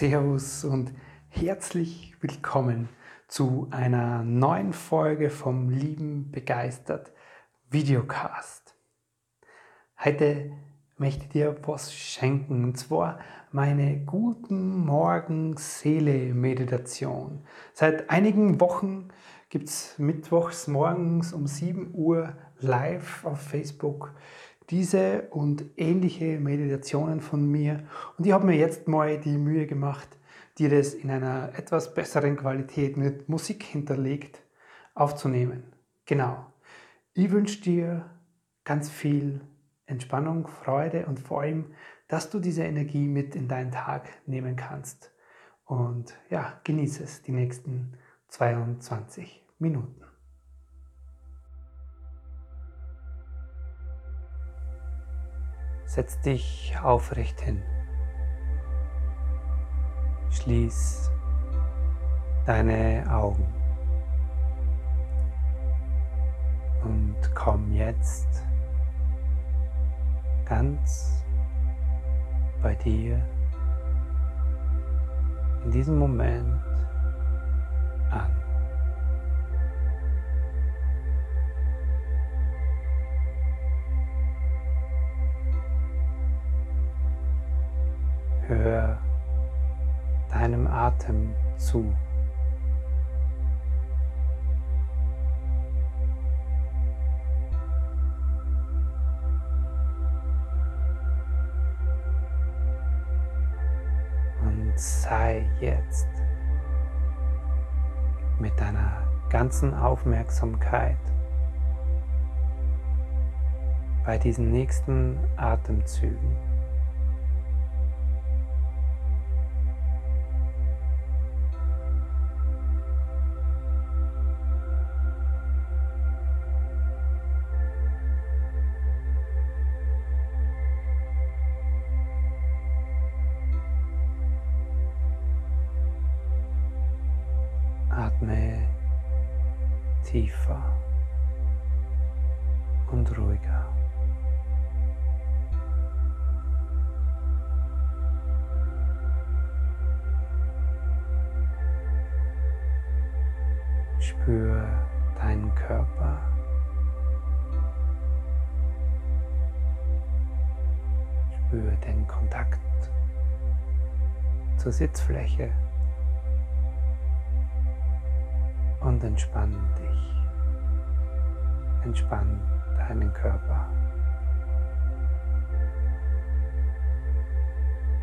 Servus und herzlich willkommen zu einer neuen Folge vom Lieben begeistert Videocast. Heute möchte ich dir was schenken und zwar meine Guten Morgen Seele Meditation. Seit einigen Wochen gibt es mittwochs morgens um 7 Uhr live auf Facebook diese und ähnliche Meditationen von mir und ich habe mir jetzt mal die Mühe gemacht, dir das in einer etwas besseren Qualität mit Musik hinterlegt aufzunehmen. Genau. Ich wünsche dir ganz viel Entspannung, Freude und vor allem, dass du diese Energie mit in deinen Tag nehmen kannst. Und ja, genieße es die nächsten 22 Minuten. Setz dich aufrecht hin. Schließ deine Augen und komm jetzt ganz bei dir in diesem Moment an. Atem zu. Und sei jetzt mit deiner ganzen Aufmerksamkeit bei diesen nächsten Atemzügen. Spür deinen Körper. Spür den Kontakt zur Sitzfläche. und entspann dich. Entspann deinen Körper.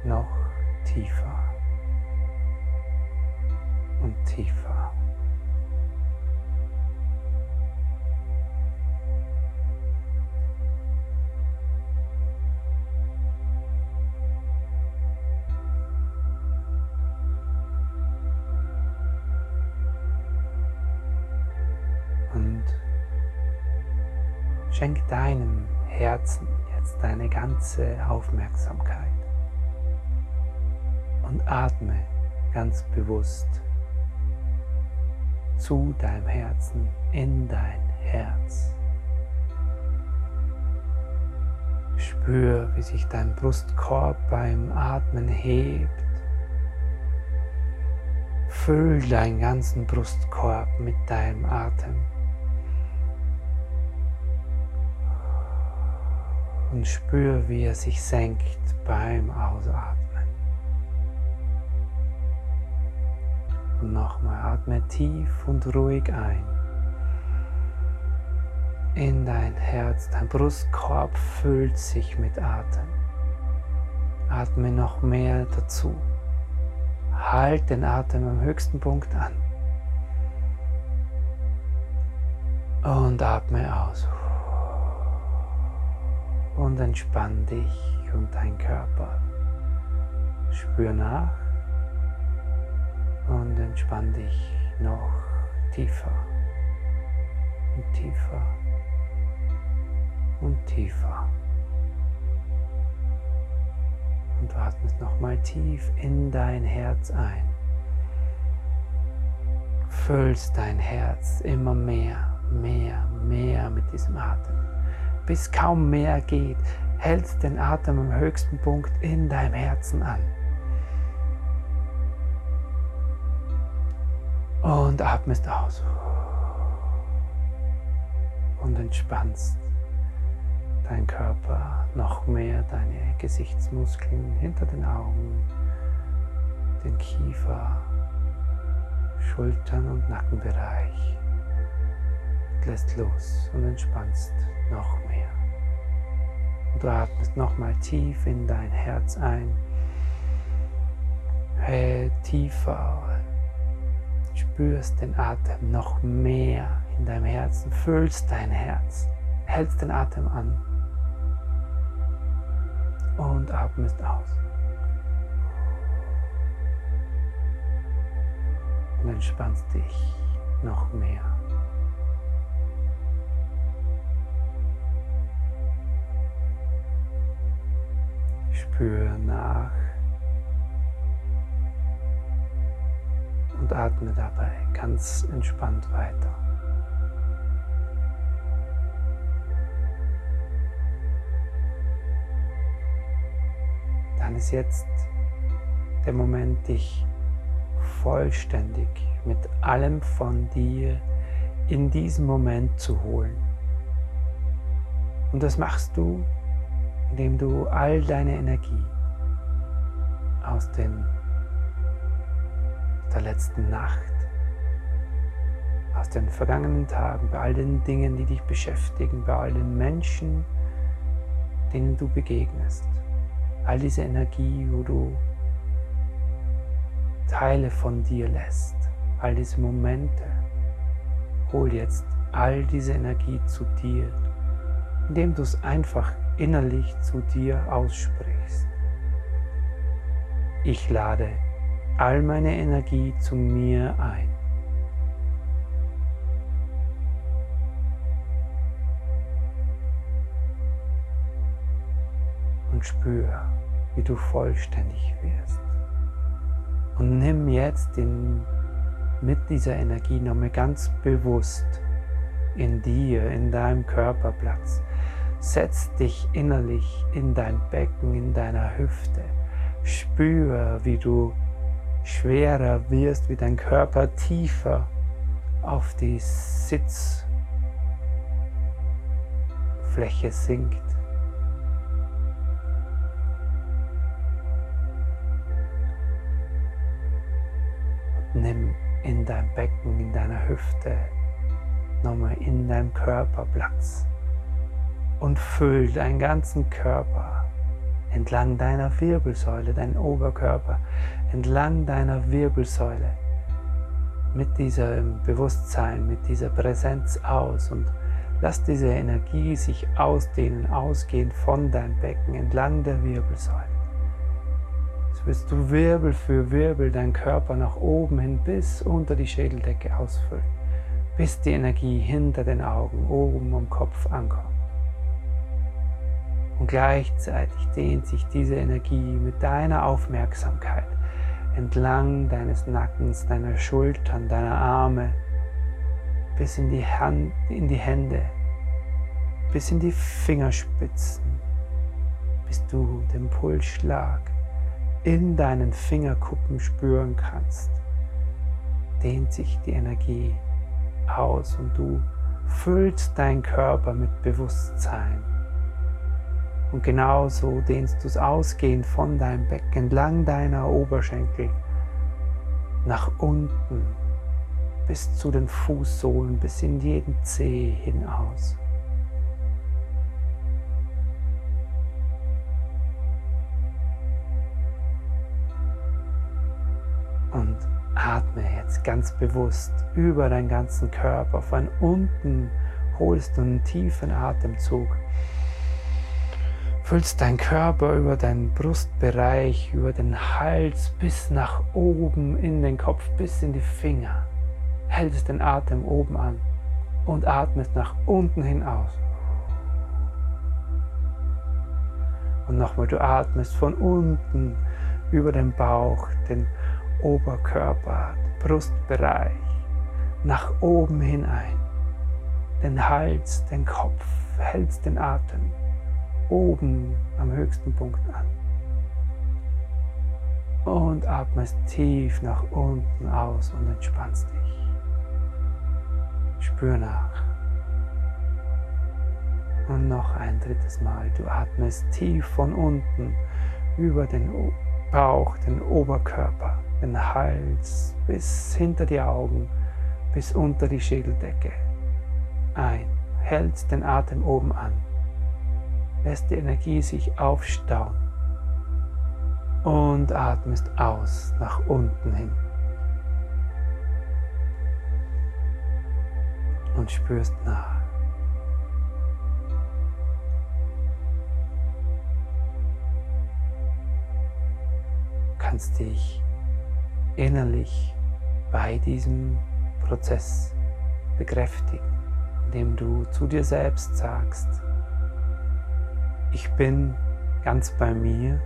Noch tiefer und tiefer. Schenk deinem Herzen jetzt deine ganze Aufmerksamkeit und atme ganz bewusst zu deinem Herzen in dein Herz. Spür, wie sich dein Brustkorb beim Atmen hebt. Füll deinen ganzen Brustkorb mit deinem Atem. Und spür, wie er sich senkt beim Ausatmen. Und nochmal atme tief und ruhig ein. In dein Herz, dein Brustkorb füllt sich mit Atem. Atme noch mehr dazu. Halt den Atem am höchsten Punkt an. Und atme aus und entspann dich und dein Körper. Spür nach und entspann dich noch tiefer und tiefer und tiefer. Und du atmest nochmal tief in dein Herz ein. Füllst dein Herz immer mehr, mehr, mehr mit diesem Atem. Bis kaum mehr geht, hältst den Atem am höchsten Punkt in deinem Herzen an. Und atmest aus. Und entspannst dein Körper noch mehr, deine Gesichtsmuskeln hinter den Augen, den Kiefer, Schultern und Nackenbereich. lässt los und entspannst noch mehr. Und du atmest nochmal tief in dein Herz ein. Hey, tiefer. Spürst den Atem noch mehr in deinem Herzen. Füllst dein Herz. Hältst den Atem an und atmest aus. Und entspannst dich noch mehr. Spür nach und atme dabei ganz entspannt weiter. dann ist jetzt der Moment, dich vollständig mit allem von dir in diesen Moment zu holen. Und das machst du, indem du all deine Energie aus den, der letzten Nacht, aus den vergangenen Tagen, bei all den Dingen, die dich beschäftigen, bei all den Menschen, denen du begegnest, all diese Energie, wo du Teile von dir lässt, all diese Momente, hol jetzt all diese Energie zu dir, indem du es einfach innerlich zu dir aussprichst. Ich lade all meine Energie zu mir ein. Und spür, wie du vollständig wirst. Und nimm jetzt den, mit dieser Energie nochmal ganz bewusst in dir, in deinem Körper Platz. Setz dich innerlich in dein Becken, in deiner Hüfte. Spür, wie du schwerer wirst, wie dein Körper tiefer auf die Sitzfläche sinkt. Nimm in deinem Becken, in deiner Hüfte, nochmal in deinem Körper Platz und füll deinen ganzen Körper entlang deiner Wirbelsäule, deinen Oberkörper, entlang deiner Wirbelsäule mit diesem Bewusstsein, mit dieser Präsenz aus und lass diese Energie sich ausdehnen, ausgehen von deinem Becken entlang der Wirbelsäule wirst du Wirbel für Wirbel deinen Körper nach oben hin bis unter die Schädeldecke ausfüllen, bis die Energie hinter den Augen oben am Kopf ankommt. Und gleichzeitig dehnt sich diese Energie mit deiner Aufmerksamkeit entlang deines Nackens, deiner Schultern, deiner Arme, bis in die, Hand, in die Hände, bis in die Fingerspitzen, bis du den Pulsschlag in deinen Fingerkuppen spüren kannst, dehnt sich die Energie aus und du füllst deinen Körper mit Bewusstsein. Und genauso dehnst du es ausgehend von deinem Becken entlang deiner Oberschenkel nach unten bis zu den Fußsohlen, bis in jeden Zeh hinaus. Und atme jetzt ganz bewusst über deinen ganzen Körper. Von unten holst du einen tiefen Atemzug. Füllst deinen Körper über deinen Brustbereich, über den Hals bis nach oben in den Kopf, bis in die Finger. Hältst den Atem oben an und atmest nach unten hin aus. Und nochmal, du atmest von unten über den Bauch, den Oberkörper, den Brustbereich, nach oben hinein, den Hals, den Kopf, hältst den Atem oben am höchsten Punkt an. Und atmest tief nach unten aus und entspannst dich. Spür nach. Und noch ein drittes Mal. Du atmest tief von unten über den Bauch, den Oberkörper, den Hals bis hinter die Augen, bis unter die Schädeldecke ein. Hältst den Atem oben an lässt die Energie sich aufstauen und atmest aus nach unten hin. Und spürst nach. kannst dich innerlich bei diesem Prozess bekräftigen, indem du zu dir selbst sagst, ich bin ganz bei mir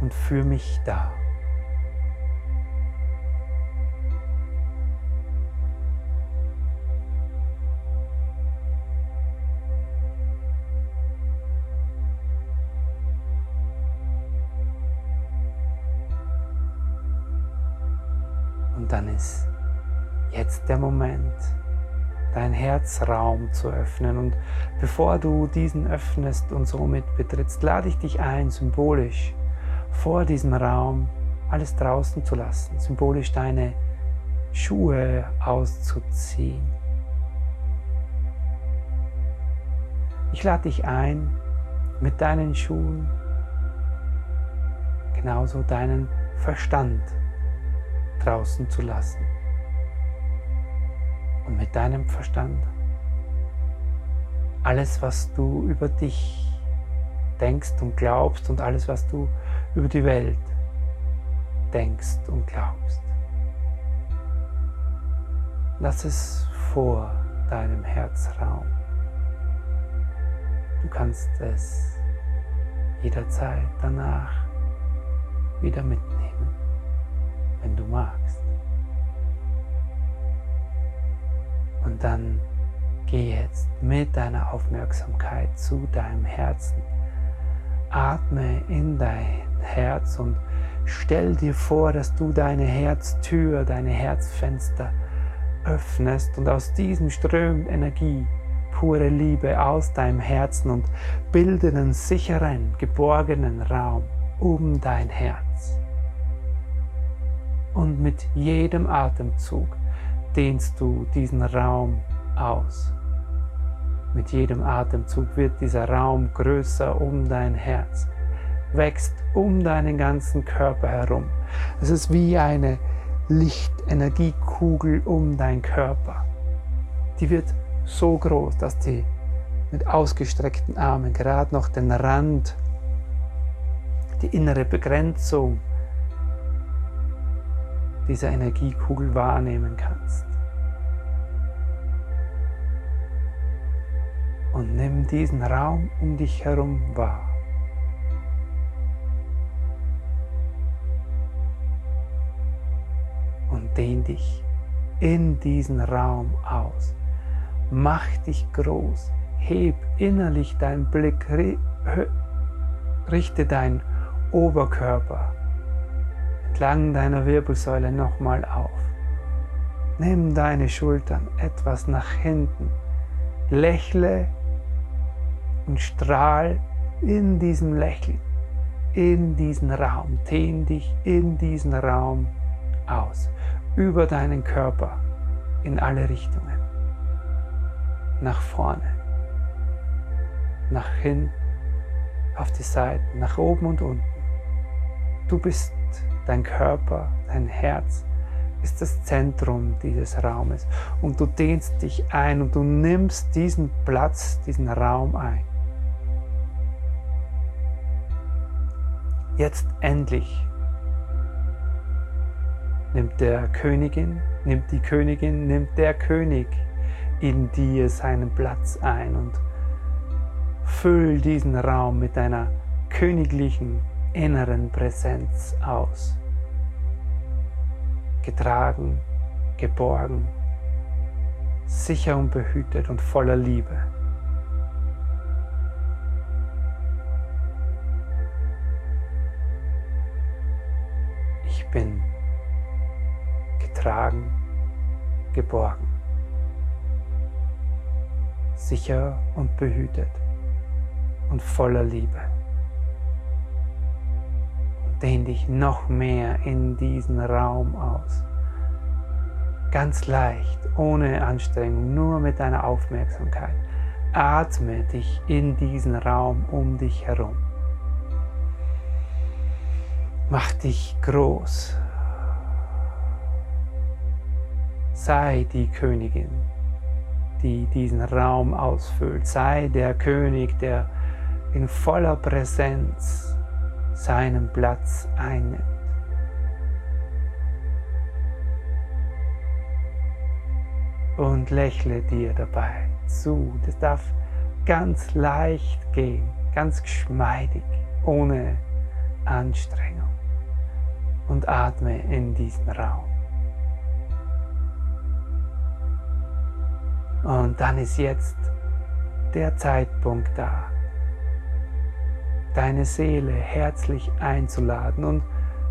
und für mich da. Und dann ist jetzt der Moment, dein Herzraum zu öffnen. Und bevor du diesen öffnest und somit betrittst, lade ich dich ein, symbolisch vor diesem Raum alles draußen zu lassen, symbolisch deine Schuhe auszuziehen. Ich lade dich ein, mit deinen Schuhen genauso deinen Verstand draußen zu lassen und mit deinem Verstand alles, was du über dich denkst und glaubst und alles, was du über die Welt denkst und glaubst. Lass es vor deinem Herzraum. Du kannst es jederzeit danach wieder mitnehmen, wenn du magst. Und dann geh jetzt mit deiner Aufmerksamkeit zu deinem Herzen. Atme in dein Herz und stell dir vor, dass du deine Herztür, deine Herzfenster öffnest und aus diesem strömt Energie, pure Liebe aus deinem Herzen und bilde einen sicheren, geborgenen Raum um dein Herz. Und mit jedem Atemzug dehnst du diesen Raum aus. Mit jedem Atemzug wird dieser Raum größer um dein Herz, wächst um deinen ganzen Körper herum. Es ist wie eine Lichtenergiekugel um deinen Körper. Die wird so groß, dass die mit ausgestreckten Armen gerade noch den Rand, die innere Begrenzung dieser Energiekugel wahrnehmen kannst. und nimm diesen Raum um dich herum wahr. Und dehn dich in diesen Raum aus. Mach dich groß. Heb innerlich deinen Blick. Richte deinen Oberkörper entlang deiner Wirbelsäule nochmal auf. Nimm deine Schultern etwas nach hinten. Lächle und strahl in diesem Lächeln, in diesen Raum, dehn dich in diesen Raum aus, über deinen Körper in alle Richtungen, nach vorne, nach hinten, auf die Seiten, nach oben und unten. Du bist dein Körper, dein Herz, ist das Zentrum dieses Raumes und du dehnst dich ein und du nimmst diesen Platz, diesen Raum ein. Jetzt endlich nimmt der Königin, nimmt die Königin, nimmt der König in dir seinen Platz ein und füll diesen Raum mit deiner königlichen inneren Präsenz aus. Getragen, geborgen, sicher und behütet und voller Liebe. Ich bin getragen, geborgen, sicher und behütet und voller Liebe. Dehn dich noch mehr in diesen Raum aus. Ganz leicht, ohne Anstrengung, nur mit deiner Aufmerksamkeit. Atme dich in diesen Raum um dich herum. Mach dich groß. Sei die Königin, die diesen Raum ausfüllt. Sei der König, der in voller Präsenz seinen Platz einnimmt. Und lächle dir dabei zu. Das darf ganz leicht gehen, ganz geschmeidig, ohne Anstrengung. Und atme in diesen Raum. Und dann ist jetzt der Zeitpunkt da, deine Seele herzlich einzuladen und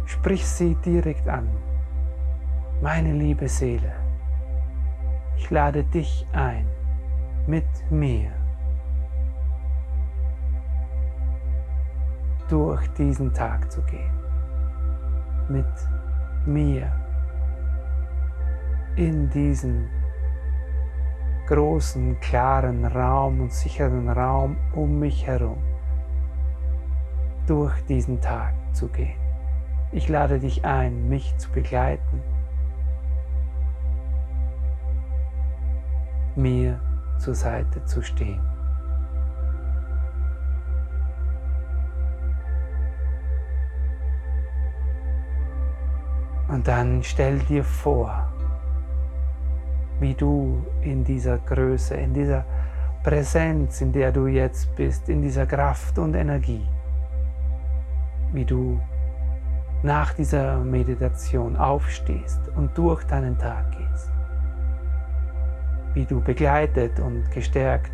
sprich sie direkt an. Meine liebe Seele, ich lade dich ein, mit mir durch diesen Tag zu gehen. Mit mir in diesen großen, klaren Raum und sicheren Raum um mich herum durch diesen Tag zu gehen. Ich lade dich ein, mich zu begleiten, mir zur Seite zu stehen. Und dann stell dir vor, wie du in dieser Größe, in dieser Präsenz, in der du jetzt bist, in dieser Kraft und Energie, wie du nach dieser Meditation aufstehst und durch deinen Tag gehst, wie du begleitet und gestärkt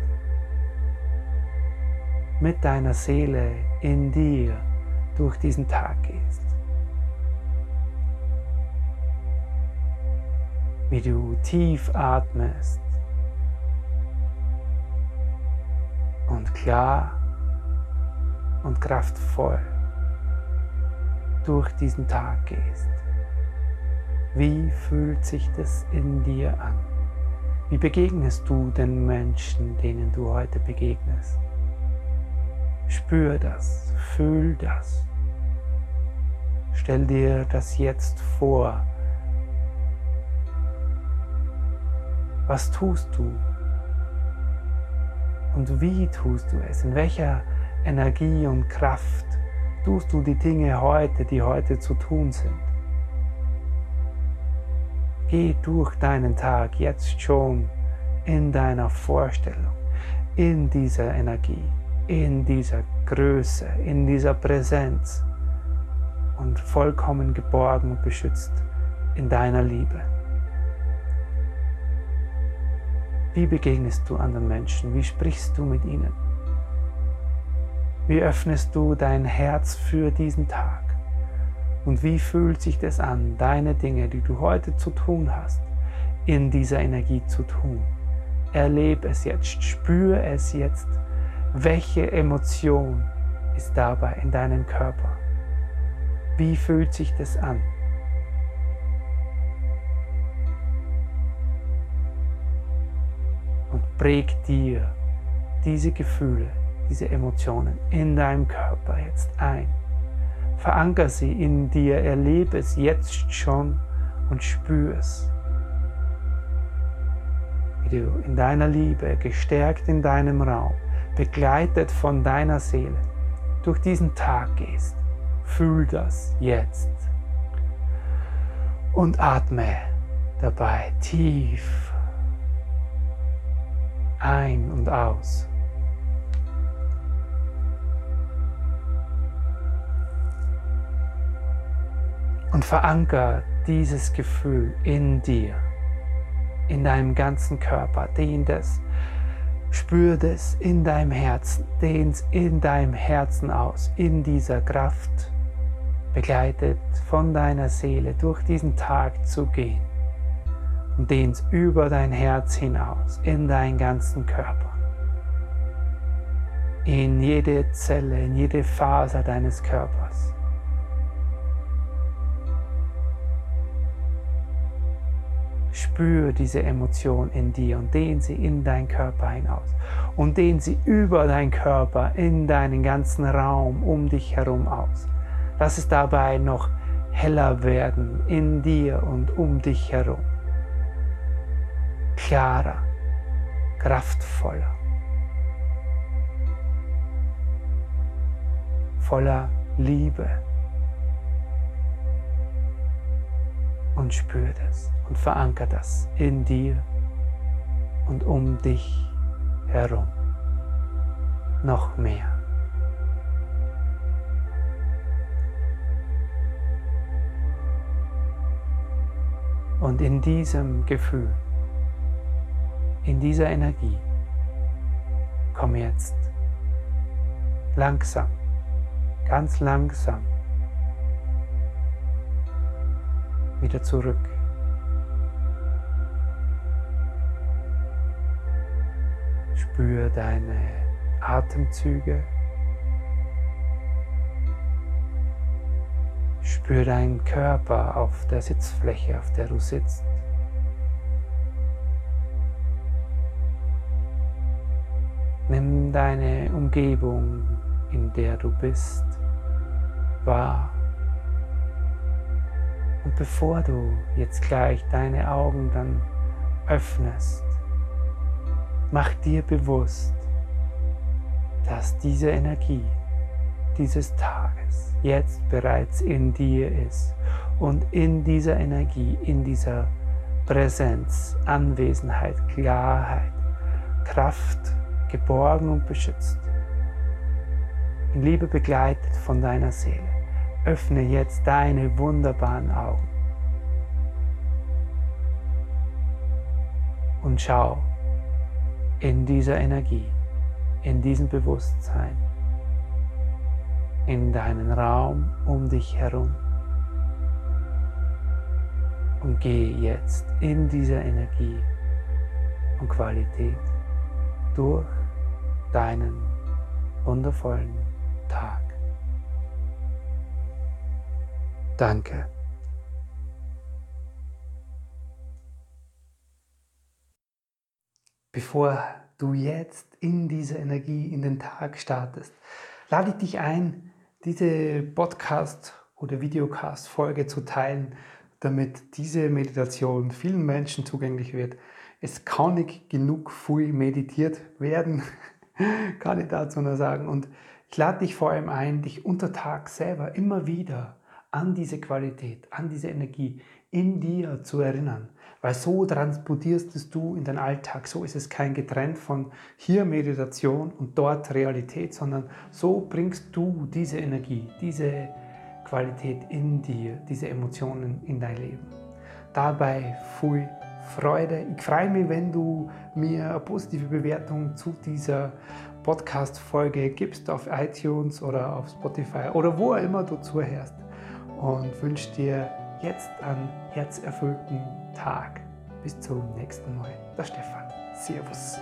mit deiner Seele in dir durch diesen Tag gehst. wie du tief atmest und klar und kraftvoll durch diesen Tag gehst. Wie fühlt sich das in dir an? Wie begegnest du den Menschen, denen du heute begegnest? Spür das, fühl das. Stell dir das jetzt vor Was tust du? Und wie tust du es? In welcher Energie und Kraft tust du die Dinge heute, die heute zu tun sind? Geh durch deinen Tag jetzt schon in deiner Vorstellung, in dieser Energie, in dieser Größe, in dieser Präsenz und vollkommen geborgen und beschützt in deiner Liebe. Wie begegnest du anderen Menschen? Wie sprichst du mit ihnen? Wie öffnest du dein Herz für diesen Tag? Und wie fühlt sich das an, deine Dinge, die du heute zu tun hast, in dieser Energie zu tun? Erlebe es jetzt, spüre es jetzt. Welche Emotion ist dabei in deinem Körper? Wie fühlt sich das an? präg dir diese Gefühle, diese Emotionen in deinem Körper jetzt ein. Veranker sie in dir, erlebe es jetzt schon und spür es. Wie du in deiner Liebe, gestärkt in deinem Raum, begleitet von deiner Seele, durch diesen Tag gehst Fühl das jetzt. Und atme dabei tief ein und aus. Und veranker dieses Gefühl in dir, in deinem ganzen Körper. Dehn das, spür das in deinem Herzen, dehn es in deinem Herzen aus, in dieser Kraft, begleitet von deiner Seele durch diesen Tag zu gehen und dehnst über dein Herz hinaus, in deinen ganzen Körper, in jede Zelle, in jede Faser deines Körpers. Spür diese Emotion in dir und dehn sie in deinen Körper hinaus und dehn sie über deinen Körper in deinen ganzen Raum um dich herum aus. Lass es dabei noch heller werden in dir und um dich herum klarer, kraftvoller, voller Liebe. Und spür das und veranker das in dir und um dich herum. Noch mehr. Und in diesem Gefühl in dieser Energie. Komm jetzt langsam, ganz langsam wieder zurück. Spür deine Atemzüge. Spür deinen Körper auf der Sitzfläche, auf der du sitzt. Nimm deine Umgebung, in der du bist, wahr. Und bevor du jetzt gleich deine Augen dann öffnest, mach dir bewusst, dass diese Energie dieses Tages jetzt bereits in dir ist und in dieser Energie, in dieser Präsenz, Anwesenheit, Klarheit, Kraft, geborgen und beschützt. In Liebe begleitet von deiner Seele. Öffne jetzt deine wunderbaren Augen. Und schau in dieser Energie, in diesem Bewusstsein, in deinen Raum um dich herum. Und geh jetzt in dieser Energie und Qualität durch deinen wundervollen Tag. Danke. Bevor du jetzt in diese Energie in den Tag startest, lade ich dich ein, diese Podcast- oder Videocast-Folge zu teilen, damit diese Meditation vielen Menschen zugänglich wird. Es kann nicht genug viel meditiert werden. kann ich dazu nur sagen. Und ich lade dich vor allem ein, dich unter Tag selber immer wieder an diese Qualität, an diese Energie in dir zu erinnern. Weil so transportierst du in deinen Alltag. So ist es kein getrennt von hier Meditation und dort Realität, sondern so bringst du diese Energie, diese Qualität in dir, diese Emotionen in dein Leben. Dabei viel Freude. Ich freue mich, wenn du mir eine positive Bewertung zu dieser Podcast-Folge gibst auf iTunes oder auf Spotify oder wo auch immer du zuhörst. Und wünsche dir jetzt einen herzerfüllten Tag. Bis zum nächsten Mal. Der Stefan. Servus.